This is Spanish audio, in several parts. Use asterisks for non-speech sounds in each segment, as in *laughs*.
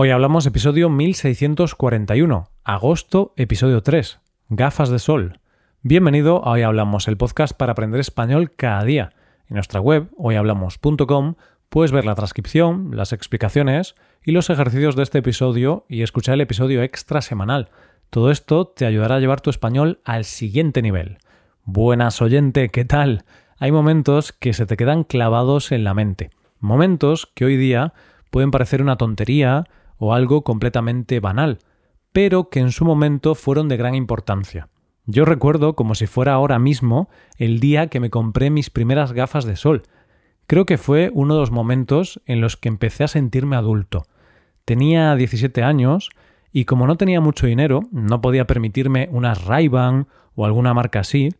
Hoy hablamos episodio 1641, agosto, episodio 3, gafas de sol. Bienvenido a Hoy Hablamos, el podcast para aprender español cada día. En nuestra web, hoyhablamos.com, puedes ver la transcripción, las explicaciones y los ejercicios de este episodio y escuchar el episodio extra semanal. Todo esto te ayudará a llevar tu español al siguiente nivel. Buenas oyente, ¿qué tal? Hay momentos que se te quedan clavados en la mente. Momentos que hoy día pueden parecer una tontería, o algo completamente banal, pero que en su momento fueron de gran importancia. Yo recuerdo como si fuera ahora mismo el día que me compré mis primeras gafas de sol. Creo que fue uno de los momentos en los que empecé a sentirme adulto. Tenía 17 años y como no tenía mucho dinero, no podía permitirme unas Ray-Ban o alguna marca así,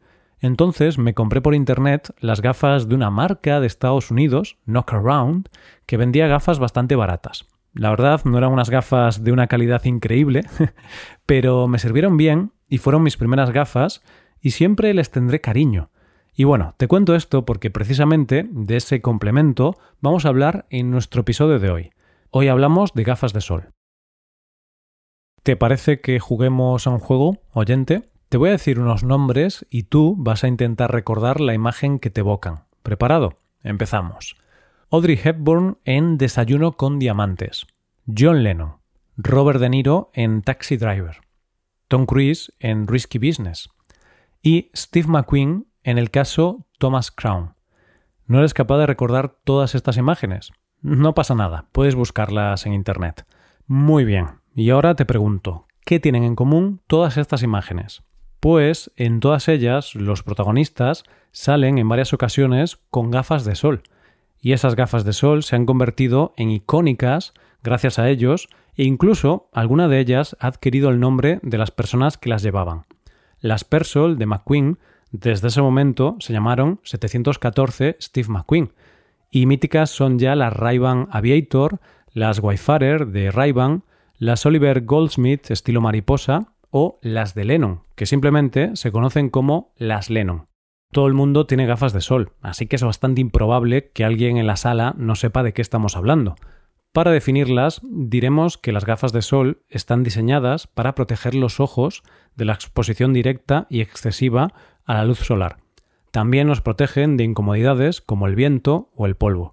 entonces me compré por internet las gafas de una marca de Estados Unidos, Knockaround, que vendía gafas bastante baratas. La verdad, no eran unas gafas de una calidad increíble, *laughs* pero me sirvieron bien y fueron mis primeras gafas y siempre les tendré cariño. Y bueno, te cuento esto porque precisamente de ese complemento vamos a hablar en nuestro episodio de hoy. Hoy hablamos de gafas de sol. ¿Te parece que juguemos a un juego, oyente? Te voy a decir unos nombres y tú vas a intentar recordar la imagen que te evocan. ¿Preparado? Empezamos. Audrey Hepburn en Desayuno con Diamantes, John Lennon, Robert De Niro en Taxi Driver, Tom Cruise en Risky Business y Steve McQueen en el caso Thomas Crown. ¿No eres capaz de recordar todas estas imágenes? No pasa nada, puedes buscarlas en Internet. Muy bien, y ahora te pregunto, ¿qué tienen en común todas estas imágenes? Pues en todas ellas los protagonistas salen en varias ocasiones con gafas de sol, y esas gafas de sol se han convertido en icónicas gracias a ellos e incluso alguna de ellas ha adquirido el nombre de las personas que las llevaban. Las Persol de McQueen desde ese momento se llamaron 714 Steve McQueen y míticas son ya las Ray-Ban Aviator, las Wayfarer de Ray-Ban, las Oliver Goldsmith estilo mariposa o las de Lennon, que simplemente se conocen como las Lennon. Todo el mundo tiene gafas de sol, así que es bastante improbable que alguien en la sala no sepa de qué estamos hablando. Para definirlas, diremos que las gafas de sol están diseñadas para proteger los ojos de la exposición directa y excesiva a la luz solar. También nos protegen de incomodidades como el viento o el polvo.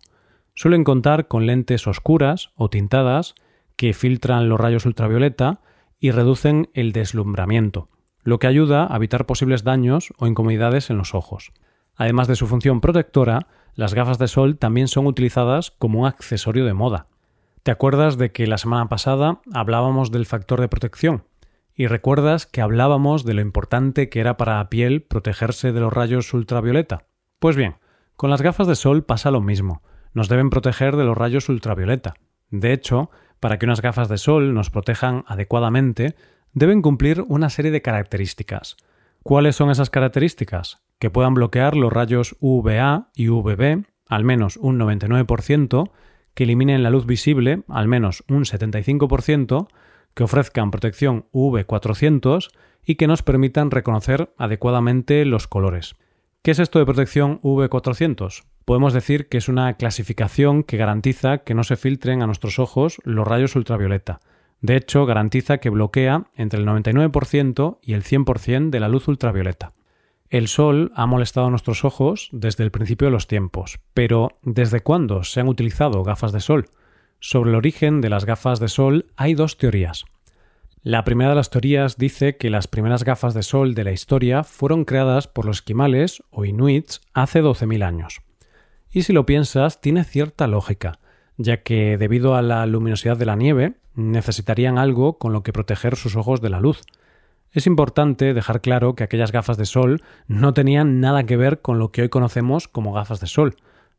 Suelen contar con lentes oscuras o tintadas que filtran los rayos ultravioleta y reducen el deslumbramiento lo que ayuda a evitar posibles daños o incomodidades en los ojos. Además de su función protectora, las gafas de sol también son utilizadas como un accesorio de moda. ¿Te acuerdas de que la semana pasada hablábamos del factor de protección? Y recuerdas que hablábamos de lo importante que era para la piel protegerse de los rayos ultravioleta. Pues bien, con las gafas de sol pasa lo mismo. Nos deben proteger de los rayos ultravioleta. De hecho, para que unas gafas de sol nos protejan adecuadamente, deben cumplir una serie de características. ¿Cuáles son esas características? Que puedan bloquear los rayos UVA y UVB, al menos un 99%, que eliminen la luz visible, al menos un 75%, que ofrezcan protección UV400 y que nos permitan reconocer adecuadamente los colores. ¿Qué es esto de protección UV400? Podemos decir que es una clasificación que garantiza que no se filtren a nuestros ojos los rayos ultravioleta, de hecho, garantiza que bloquea entre el 99% y el 100% de la luz ultravioleta. El sol ha molestado nuestros ojos desde el principio de los tiempos, pero ¿desde cuándo se han utilizado gafas de sol? Sobre el origen de las gafas de sol hay dos teorías. La primera de las teorías dice que las primeras gafas de sol de la historia fueron creadas por los esquimales o inuits hace 12.000 años. Y si lo piensas, tiene cierta lógica, ya que debido a la luminosidad de la nieve, necesitarían algo con lo que proteger sus ojos de la luz. Es importante dejar claro que aquellas gafas de sol no tenían nada que ver con lo que hoy conocemos como gafas de sol.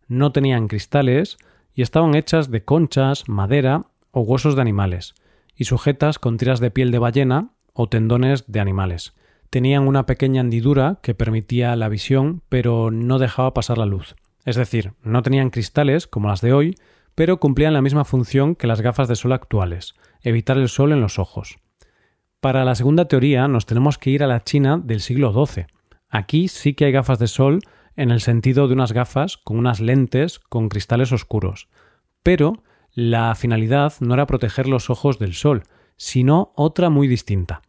No tenían cristales y estaban hechas de conchas, madera o huesos de animales, y sujetas con tiras de piel de ballena o tendones de animales. Tenían una pequeña hendidura que permitía la visión, pero no dejaba pasar la luz. Es decir, no tenían cristales como las de hoy, pero cumplían la misma función que las gafas de sol actuales, evitar el sol en los ojos. Para la segunda teoría nos tenemos que ir a la China del siglo XII. Aquí sí que hay gafas de sol en el sentido de unas gafas con unas lentes con cristales oscuros, pero La finalidad no era proteger los ojos del sol, sino otra muy distinta.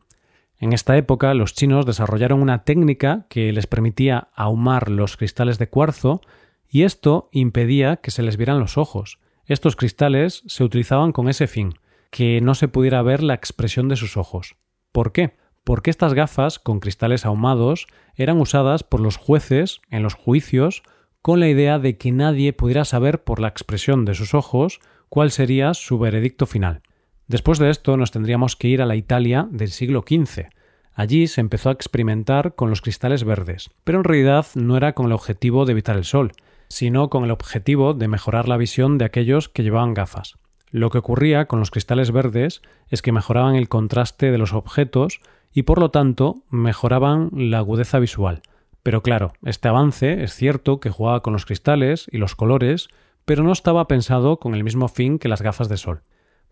En esta época los chinos desarrollaron una técnica que les permitía ahumar los cristales de cuarzo y esto impedía que se les vieran los ojos. Estos cristales se utilizaban con ese fin, que no se pudiera ver la expresión de sus ojos. ¿Por qué? Porque estas gafas con cristales ahumados eran usadas por los jueces en los juicios con la idea de que nadie pudiera saber por la expresión de sus ojos cuál sería su veredicto final. Después de esto nos tendríamos que ir a la Italia del siglo XV. Allí se empezó a experimentar con los cristales verdes, pero en realidad no era con el objetivo de evitar el sol, sino con el objetivo de mejorar la visión de aquellos que llevaban gafas. Lo que ocurría con los cristales verdes es que mejoraban el contraste de los objetos y por lo tanto mejoraban la agudeza visual. Pero claro, este avance es cierto que jugaba con los cristales y los colores, pero no estaba pensado con el mismo fin que las gafas de sol.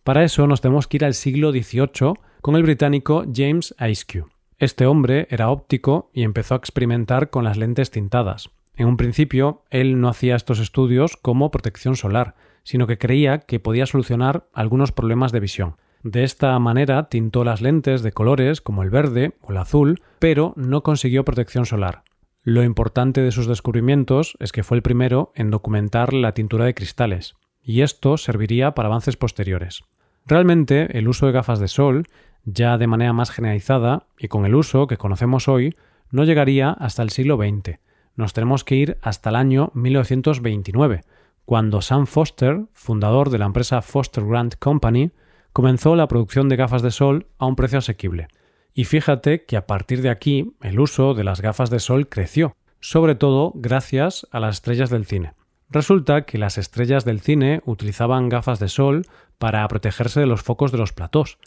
Para eso nos tenemos que ir al siglo XVIII con el británico James Ayscue. Este hombre era óptico y empezó a experimentar con las lentes tintadas. En un principio, él no hacía estos estudios como protección solar, sino que creía que podía solucionar algunos problemas de visión. De esta manera tintó las lentes de colores como el verde o el azul, pero no consiguió protección solar. Lo importante de sus descubrimientos es que fue el primero en documentar la tintura de cristales, y esto serviría para avances posteriores. Realmente, el uso de gafas de sol, ya de manera más generalizada y con el uso que conocemos hoy, no llegaría hasta el siglo XX, nos tenemos que ir hasta el año 1929, cuando Sam Foster, fundador de la empresa Foster Grant Company, comenzó la producción de gafas de sol a un precio asequible. Y fíjate que a partir de aquí el uso de las gafas de sol creció, sobre todo gracias a las estrellas del cine. Resulta que las estrellas del cine utilizaban gafas de sol para protegerse de los focos de los platós.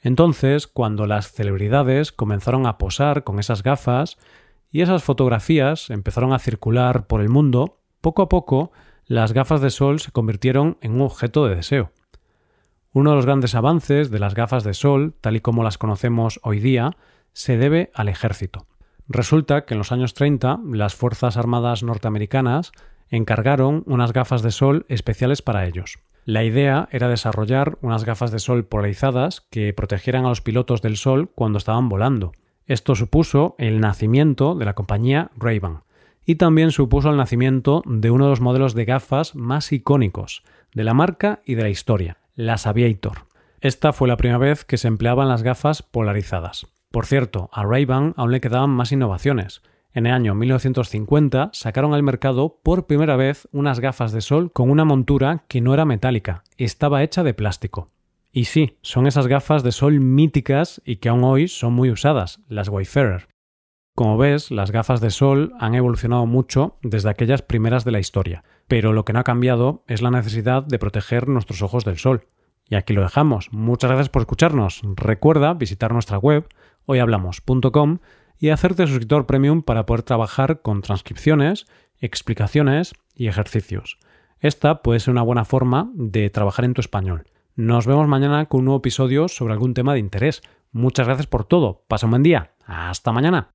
Entonces, cuando las celebridades comenzaron a posar con esas gafas, y esas fotografías empezaron a circular por el mundo, poco a poco las gafas de sol se convirtieron en un objeto de deseo. Uno de los grandes avances de las gafas de sol, tal y como las conocemos hoy día, se debe al ejército. Resulta que en los años 30 las Fuerzas Armadas norteamericanas encargaron unas gafas de sol especiales para ellos. La idea era desarrollar unas gafas de sol polarizadas que protegieran a los pilotos del sol cuando estaban volando, esto supuso el nacimiento de la compañía Ray-Ban y también supuso el nacimiento de uno de los modelos de gafas más icónicos de la marca y de la historia, las Aviator. Esta fue la primera vez que se empleaban las gafas polarizadas. Por cierto, a Ray-Ban aún le quedaban más innovaciones. En el año 1950 sacaron al mercado por primera vez unas gafas de sol con una montura que no era metálica, estaba hecha de plástico. Y sí, son esas gafas de sol míticas y que aún hoy son muy usadas, las Wayfarer. Como ves, las gafas de sol han evolucionado mucho desde aquellas primeras de la historia, pero lo que no ha cambiado es la necesidad de proteger nuestros ojos del sol. Y aquí lo dejamos. Muchas gracias por escucharnos. Recuerda visitar nuestra web hoyhablamos.com y hacerte suscriptor premium para poder trabajar con transcripciones, explicaciones y ejercicios. Esta puede ser una buena forma de trabajar en tu español. Nos vemos mañana con un nuevo episodio sobre algún tema de interés. Muchas gracias por todo. Pasa un buen día. Hasta mañana.